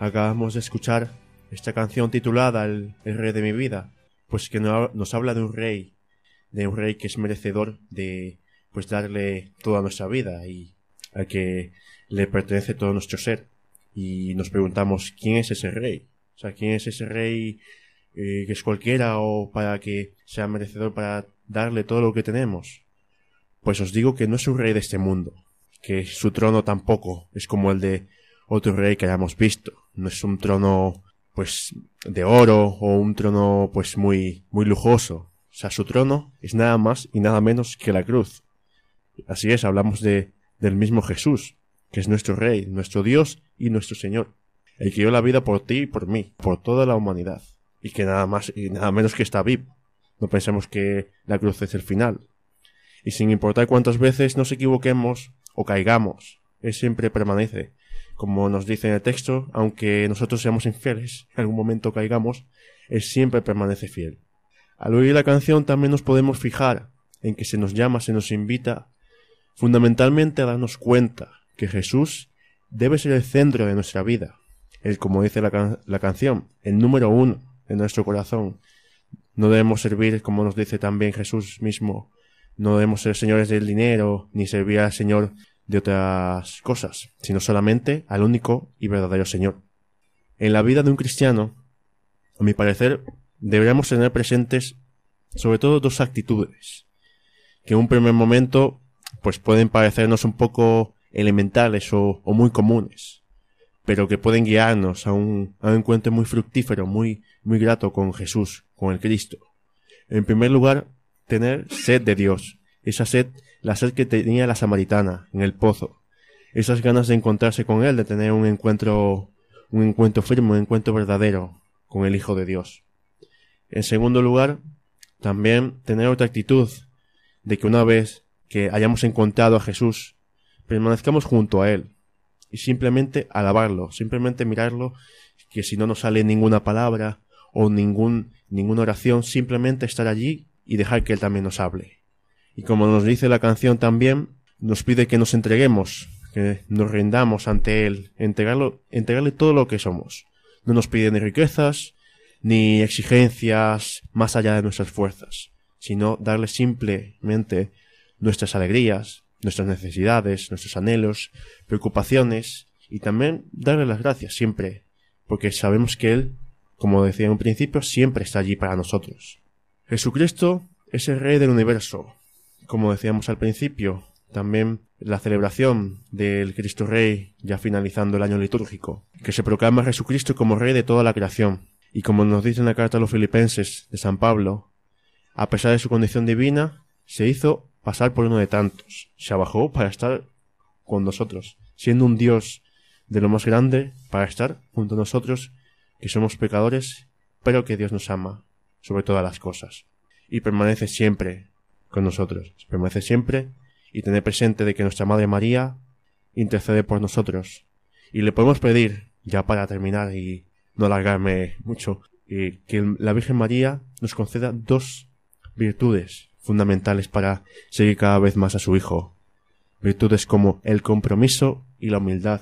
Acabamos de escuchar esta canción titulada El, Rey de mi vida, pues que nos habla de un rey, de un rey que es merecedor de pues darle toda nuestra vida y al que le pertenece todo nuestro ser. Y nos preguntamos quién es ese rey. O sea, quién es ese rey eh, que es cualquiera o para que sea merecedor para darle todo lo que tenemos. Pues os digo que no es un rey de este mundo, que su trono tampoco es como el de otro rey que hayamos visto. No es un trono pues de oro o un trono pues muy muy lujoso. O sea, su trono es nada más y nada menos que la cruz. Así es, hablamos de del mismo Jesús, que es nuestro rey, nuestro Dios y nuestro Señor, el que dio la vida por ti y por mí, por toda la humanidad, y que nada más y nada menos que está vivo. No pensemos que la cruz es el final. Y sin importar cuántas veces nos equivoquemos o caigamos, Él siempre permanece, como nos dice en el texto, aunque nosotros seamos infieles, en algún momento caigamos, Él siempre permanece fiel. Al oír la canción también nos podemos fijar en que se nos llama, se nos invita, fundamentalmente a darnos cuenta que Jesús debe ser el centro de nuestra vida, el, como dice la, la canción, el número uno en nuestro corazón. No debemos servir, como nos dice también Jesús mismo, no debemos ser señores del dinero, ni servir al Señor de otras cosas, sino solamente al único y verdadero Señor. En la vida de un cristiano, a mi parecer, deberíamos tener presentes sobre todo dos actitudes, que en un primer momento pues pueden parecernos un poco elementales o, muy comunes, pero que pueden guiarnos a un, a un encuentro muy fructífero, muy, muy grato con Jesús, con el Cristo. En primer lugar, tener sed de Dios, esa sed la sed que tenía la samaritana en el pozo, esas ganas de encontrarse con él, de tener un encuentro, un encuentro firme, un encuentro verdadero con el Hijo de Dios. En segundo lugar, también tener otra actitud de que una vez que hayamos encontrado a Jesús, permanezcamos junto a Él y simplemente alabarlo, simplemente mirarlo, que si no nos sale ninguna palabra o ningún, ninguna oración, simplemente estar allí y dejar que Él también nos hable. Y como nos dice la canción también, nos pide que nos entreguemos, que nos rindamos ante Él, entregarlo, entregarle todo lo que somos. No nos pide ni riquezas, ni exigencias más allá de nuestras fuerzas, sino darle simplemente nuestras alegrías, nuestras necesidades, nuestros anhelos, preocupaciones, y también darle las gracias siempre, porque sabemos que Él, como decía en un principio, siempre está allí para nosotros. Jesucristo es el Rey del universo, como decíamos al principio, también la celebración del Cristo Rey, ya finalizando el año litúrgico, que se proclama Jesucristo como Rey de toda la creación. Y como nos dice en la carta a los filipenses de San Pablo, a pesar de su condición divina, se hizo pasar por uno de tantos, se abajó para estar con nosotros, siendo un Dios de lo más grande para estar junto a nosotros, que somos pecadores, pero que Dios nos ama sobre todas las cosas, y permanece siempre con nosotros. Permanece siempre y tener presente de que nuestra Madre María intercede por nosotros. Y le podemos pedir, ya para terminar y no alargarme mucho, que la Virgen María nos conceda dos virtudes fundamentales para seguir cada vez más a su Hijo. Virtudes como el compromiso y la humildad,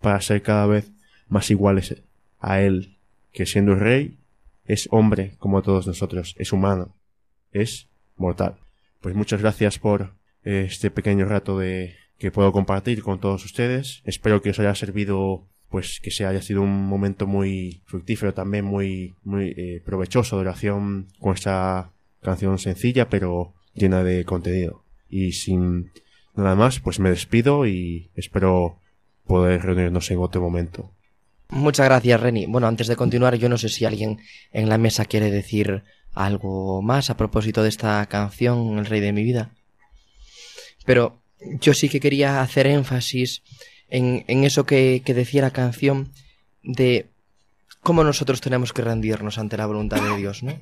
para ser cada vez más iguales a Él, que siendo rey, es hombre como todos nosotros, es humano, es mortal. Pues muchas gracias por eh, este pequeño rato de que puedo compartir con todos ustedes. Espero que os haya servido, pues que se haya sido un momento muy fructífero también, muy, muy eh, provechoso de oración con esta canción sencilla pero llena de contenido. Y sin nada más, pues me despido y espero poder reunirnos en otro momento. Muchas gracias, Reni. Bueno, antes de continuar, yo no sé si alguien en la mesa quiere decir algo más a propósito de esta canción, El Rey de mi vida. Pero yo sí que quería hacer énfasis en, en eso que, que decía la canción de cómo nosotros tenemos que rendirnos ante la voluntad de Dios, ¿no?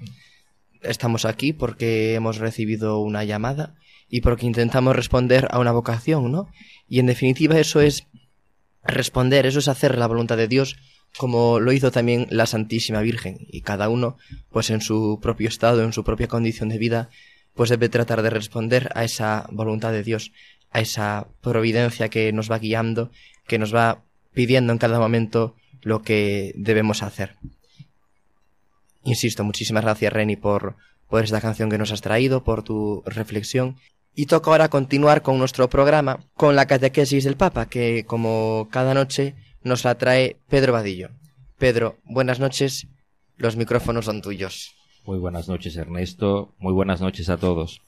Estamos aquí porque hemos recibido una llamada y porque intentamos responder a una vocación, ¿no? Y en definitiva eso es responder, eso es hacer la voluntad de Dios como lo hizo también la Santísima Virgen, y cada uno, pues en su propio estado, en su propia condición de vida, pues debe tratar de responder a esa voluntad de Dios, a esa providencia que nos va guiando, que nos va pidiendo en cada momento lo que debemos hacer. Insisto, muchísimas gracias Reni por, por esta canción que nos has traído, por tu reflexión. Y toca ahora continuar con nuestro programa, con la catequesis del Papa, que como cada noche nos la trae Pedro Vadillo. Pedro, buenas noches, los micrófonos son tuyos. Muy buenas noches Ernesto, muy buenas noches a todos.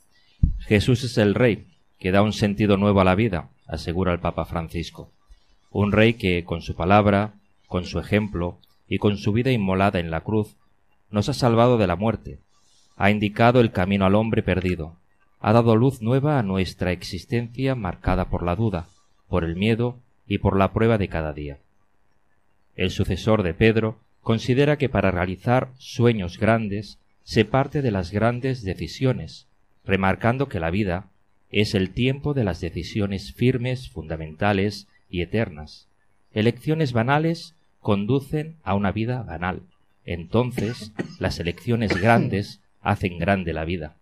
Jesús es el Rey, que da un sentido nuevo a la vida, asegura el Papa Francisco. Un Rey que, con su palabra, con su ejemplo y con su vida inmolada en la cruz, nos ha salvado de la muerte, ha indicado el camino al hombre perdido, ha dado luz nueva a nuestra existencia marcada por la duda, por el miedo y por la prueba de cada día. El sucesor de Pedro considera que para realizar sueños grandes se parte de las grandes decisiones, remarcando que la vida es el tiempo de las decisiones firmes, fundamentales y eternas. Elecciones banales conducen a una vida banal. Entonces, las elecciones grandes hacen grande la vida.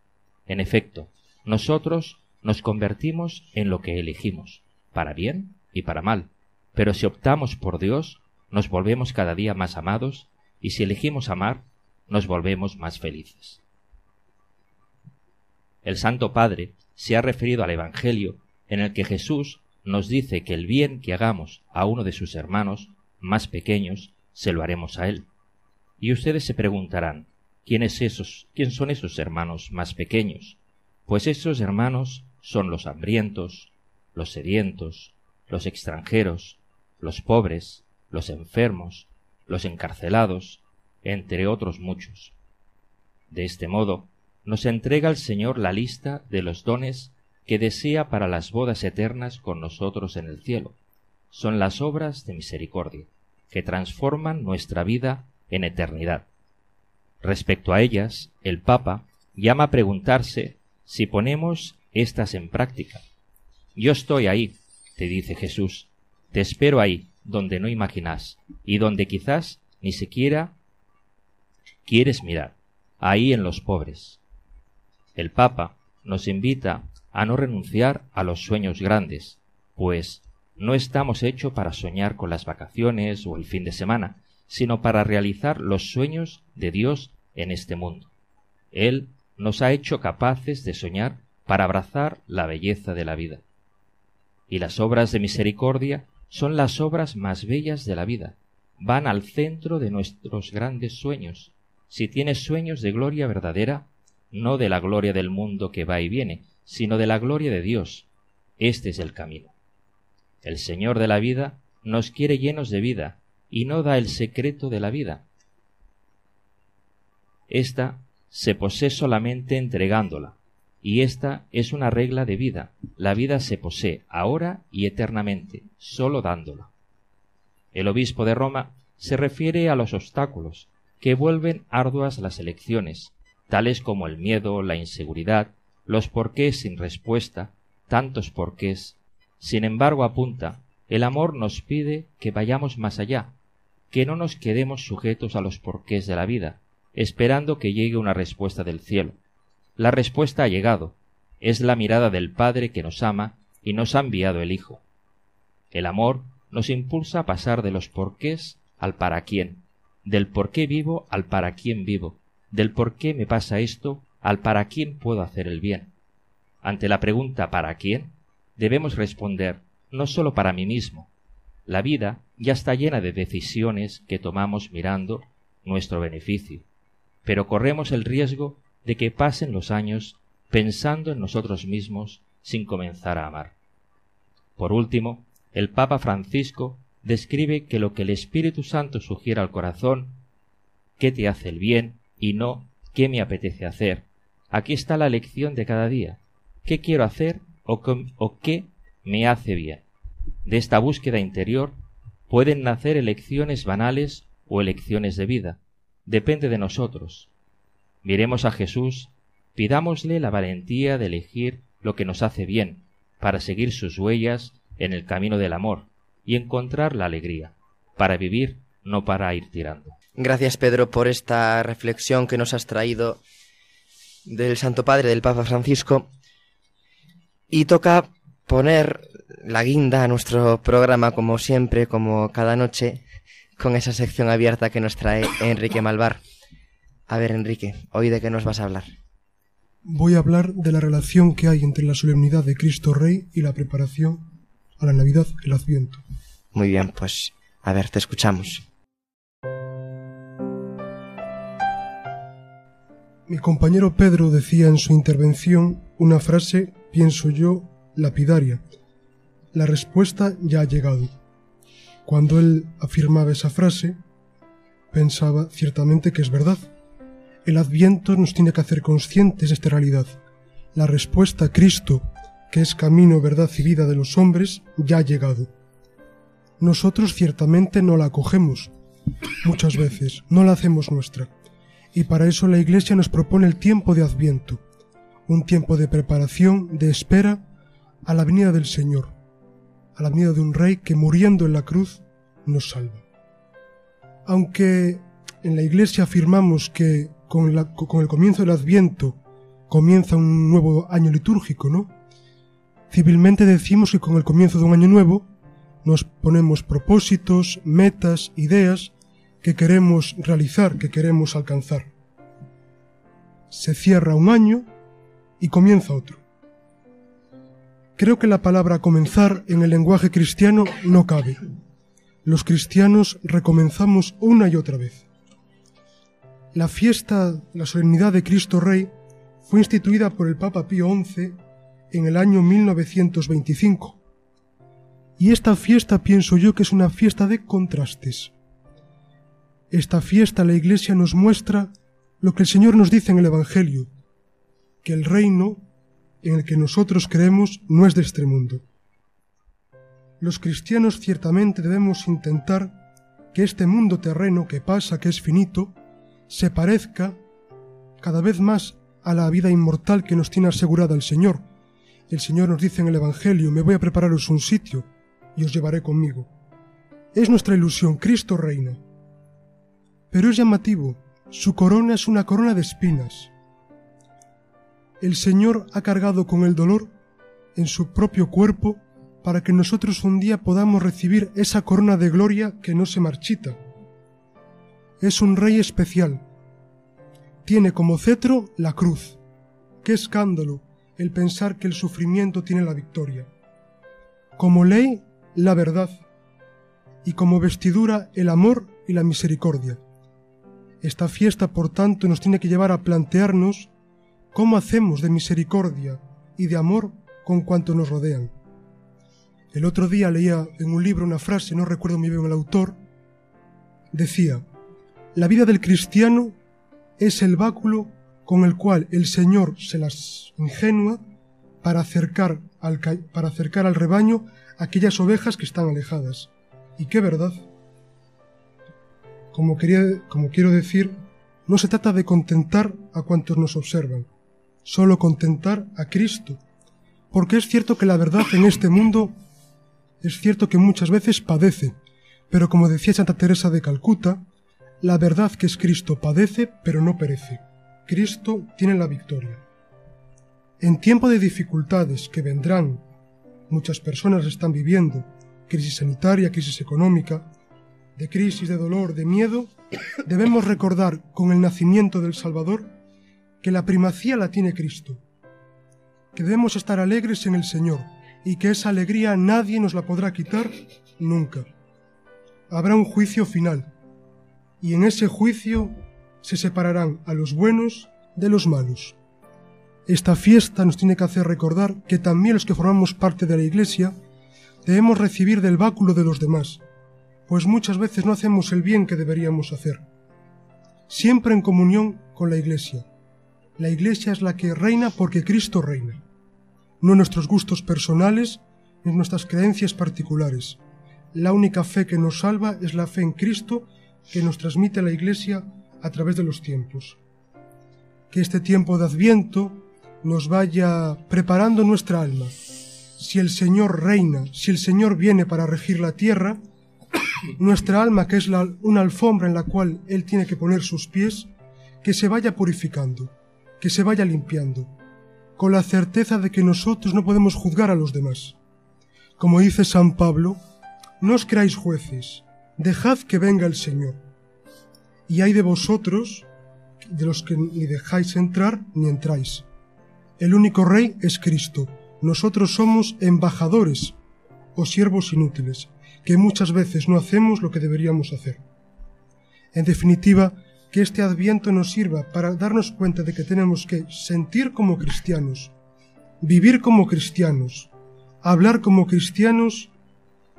En efecto, nosotros nos convertimos en lo que elegimos, para bien y para mal. Pero si optamos por Dios, nos volvemos cada día más amados, y si elegimos amar, nos volvemos más felices. El Santo Padre se ha referido al Evangelio en el que Jesús nos dice que el bien que hagamos a uno de sus hermanos más pequeños, se lo haremos a él. Y ustedes se preguntarán, ¿quiénes esos, quién son esos hermanos más pequeños? Pues esos hermanos son los hambrientos, los sedientos, los extranjeros, los pobres, los enfermos, los encarcelados, entre otros muchos. De este modo, nos entrega el Señor la lista de los dones que desea para las bodas eternas con nosotros en el cielo. Son las obras de misericordia, que transforman nuestra vida en eternidad. Respecto a ellas, el Papa llama a preguntarse si ponemos estas en práctica. Yo estoy ahí, te dice Jesús, te espero ahí, donde no imaginas, y donde quizás ni siquiera quieres mirar, ahí en los pobres. El Papa nos invita a no renunciar a los sueños grandes, pues no estamos hechos para soñar con las vacaciones o el fin de semana, sino para realizar los sueños de Dios en este mundo. Él nos ha hecho capaces de soñar para abrazar la belleza de la vida. Y las obras de misericordia son las obras más bellas de la vida, van al centro de nuestros grandes sueños. Si tienes sueños de gloria verdadera, no de la gloria del mundo que va y viene, sino de la gloria de Dios, este es el camino. El Señor de la vida nos quiere llenos de vida y no da el secreto de la vida. Esta se posee solamente entregándola, y esta es una regla de vida. La vida se posee ahora y eternamente, sólo dándola. El obispo de Roma se refiere a los obstáculos que vuelven arduas las elecciones, tales como el miedo, la inseguridad, los porqués sin respuesta, tantos porqués. Sin embargo, apunta, el amor nos pide que vayamos más allá, que no nos quedemos sujetos a los porqués de la vida, esperando que llegue una respuesta del cielo. La respuesta ha llegado, es la mirada del Padre que nos ama y nos ha enviado el Hijo. El amor nos impulsa a pasar de los porqués al para quién, del por qué vivo al para quién vivo, del por qué me pasa esto al para quién puedo hacer el bien. Ante la pregunta ¿para quién? debemos responder no sólo para mí mismo. La vida ya está llena de decisiones que tomamos mirando nuestro beneficio, pero corremos el riesgo de que pasen los años pensando en nosotros mismos sin comenzar a amar. Por último, el Papa Francisco describe que lo que el Espíritu Santo sugiere al corazón, qué te hace el bien y no qué me apetece hacer, Aquí está la lección de cada día. ¿Qué quiero hacer o, qué me hace bien? De esta búsqueda interior pueden nacer elecciones banales o elecciones de vida. Depende de nosotros. Miremos a Jesús, pidámosle la valentía de elegir lo que nos hace bien, para seguir sus huellas en el camino del amor y encontrar la alegría, para vivir, no para ir tirando. Gracias Pedro por esta reflexión que nos has traído del Santo Padre, del Papa Francisco, y toca poner la guinda a nuestro programa, como siempre, como cada noche, con esa sección abierta que nos trae Enrique Malvar. A ver, Enrique, hoy de qué nos vas a hablar. Voy a hablar de la relación que hay entre la solemnidad de Cristo Rey y la preparación a la Navidad, el Adviento. Muy bien, pues a ver, te escuchamos. Mi compañero Pedro decía en su intervención una frase, pienso yo, lapidaria. La respuesta ya ha llegado. Cuando él afirmaba esa frase, pensaba ciertamente que es verdad. El adviento nos tiene que hacer conscientes de esta realidad. La respuesta a Cristo, que es camino, verdad y vida de los hombres, ya ha llegado. Nosotros ciertamente no la acogemos, muchas veces, no la hacemos nuestra. Y para eso la Iglesia nos propone el tiempo de adviento, un tiempo de preparación, de espera a la venida del Señor, la venida de un Rey que muriendo en la cruz nos salva. Aunque en la Iglesia afirmamos que con, el comienzo del Adviento comienza un nuevo año litúrgico, ¿no? Civilmente decimos que con el comienzo de un año nuevo nos ponemos propósitos, metas, ideas que queremos realizar, que queremos alcanzar. Se cierra un año y comienza otro. Creo que la palabra comenzar en el lenguaje cristiano no cabe. Los cristianos recomenzamos una y otra vez. La fiesta, la solemnidad de Cristo Rey, fue instituida por el Papa Pío XI en el año 1925. Y esta fiesta pienso yo que es una fiesta de contrastes. Esta fiesta la Iglesia nos muestra lo que el Señor nos dice en el Evangelio, que el reino en el que nosotros creemos no es de este mundo. Los cristianos ciertamente debemos intentar que este mundo terreno que pasa, que es finito, se parezca cada vez más a la vida inmortal que nos tiene asegurada el Señor. El Señor nos dice en el Evangelio, me voy a prepararos un sitio y os llevaré conmigo. Es nuestra ilusión, Cristo reina. Pero es llamativo, su corona es una corona de espinas. El Señor ha cargado con el dolor en su propio cuerpo para que nosotros un día podamos recibir esa corona de gloria que no se marchita. Es un rey especial. Tiene como cetro la cruz. Qué escándalo el pensar que el sufrimiento tiene la victoria. Como ley, la verdad. Y como vestidura, el amor y la misericordia. Esta fiesta, por tanto, nos tiene que llevar a plantearnos cómo hacemos de misericordia y de amor con cuanto nos rodean. El otro día leía en un libro una frase, no recuerdo muy bien el autor, decía, la vida del cristiano es el báculo con el cual el Señor se las ingenua para acercar al, para acercar al rebaño aquellas ovejas que están alejadas. Y qué verdad. Como, quería, como quiero decir, no se trata de contentar a cuantos nos observan, solo contentar a Cristo, porque es cierto que la verdad en este mundo es cierto que muchas veces padece, pero como decía Santa Teresa de Calcuta, la verdad que es Cristo padece, pero no perece. Cristo tiene la victoria. En tiempo de dificultades que vendrán, muchas personas están viviendo, crisis sanitaria, crisis económica, de crisis, de dolor, de miedo, (coughs) debemos recordar con el nacimiento del Salvador que la primacía la tiene Cristo, que debemos estar alegres en el Señor y que esa alegría nadie nos la podrá quitar nunca. Habrá un juicio final y en ese juicio se separarán a los buenos de los malos. Esta fiesta nos tiene que hacer recordar que también los que formamos parte de la Iglesia debemos recibir del báculo de los demás, pues muchas veces no hacemos el bien que deberíamos hacer. Siempre en comunión con la Iglesia. La Iglesia es la que reina porque Cristo reina, no nuestros gustos personales ni nuestras creencias particulares. La única fe que nos salva es la fe en Cristo que nos transmite la Iglesia a través de los tiempos. Que este tiempo de Adviento nos vaya preparando nuestra alma. Si el Señor reina, si el Señor viene para regir la tierra, (coughs) nuestra alma, que es una alfombra en la cual Él tiene que poner sus pies, que se vaya purificando, que se vaya limpiando, con la certeza de que nosotros no podemos juzgar a los demás. Como dice San Pablo, no os creáis jueces, dejad que venga el Señor. Y hay de vosotros, de los que ni dejáis entrar ni entráis. El único rey es Cristo. Nosotros somos embajadores o siervos inútiles, que muchas veces no hacemos lo que deberíamos hacer. En definitiva, que este adviento nos sirva para darnos cuenta de que tenemos que sentir como cristianos, vivir como cristianos, hablar como cristianos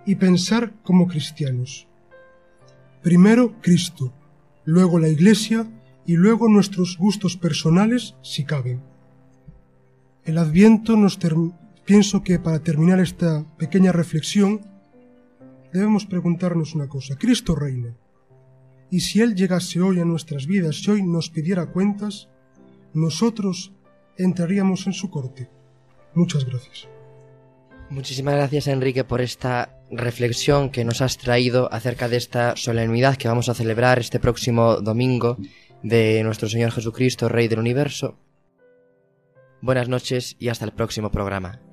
y pensar como cristianos. Primero Cristo, luego la Iglesia y luego nuestros gustos personales si caben. El adviento nos pienso que para terminar esta pequeña reflexión debemos preguntarnos una cosa. Cristo reina. Y si Él llegase hoy a nuestras vidas, si hoy nos pidiera cuentas, nosotros entraríamos en su corte. Muchas gracias. Muchísimas gracias Enrique por esta reflexión que nos has traído acerca de esta solemnidad que vamos a celebrar este próximo domingo de nuestro Señor Jesucristo, Rey del Universo. Buenas noches y hasta el próximo programa.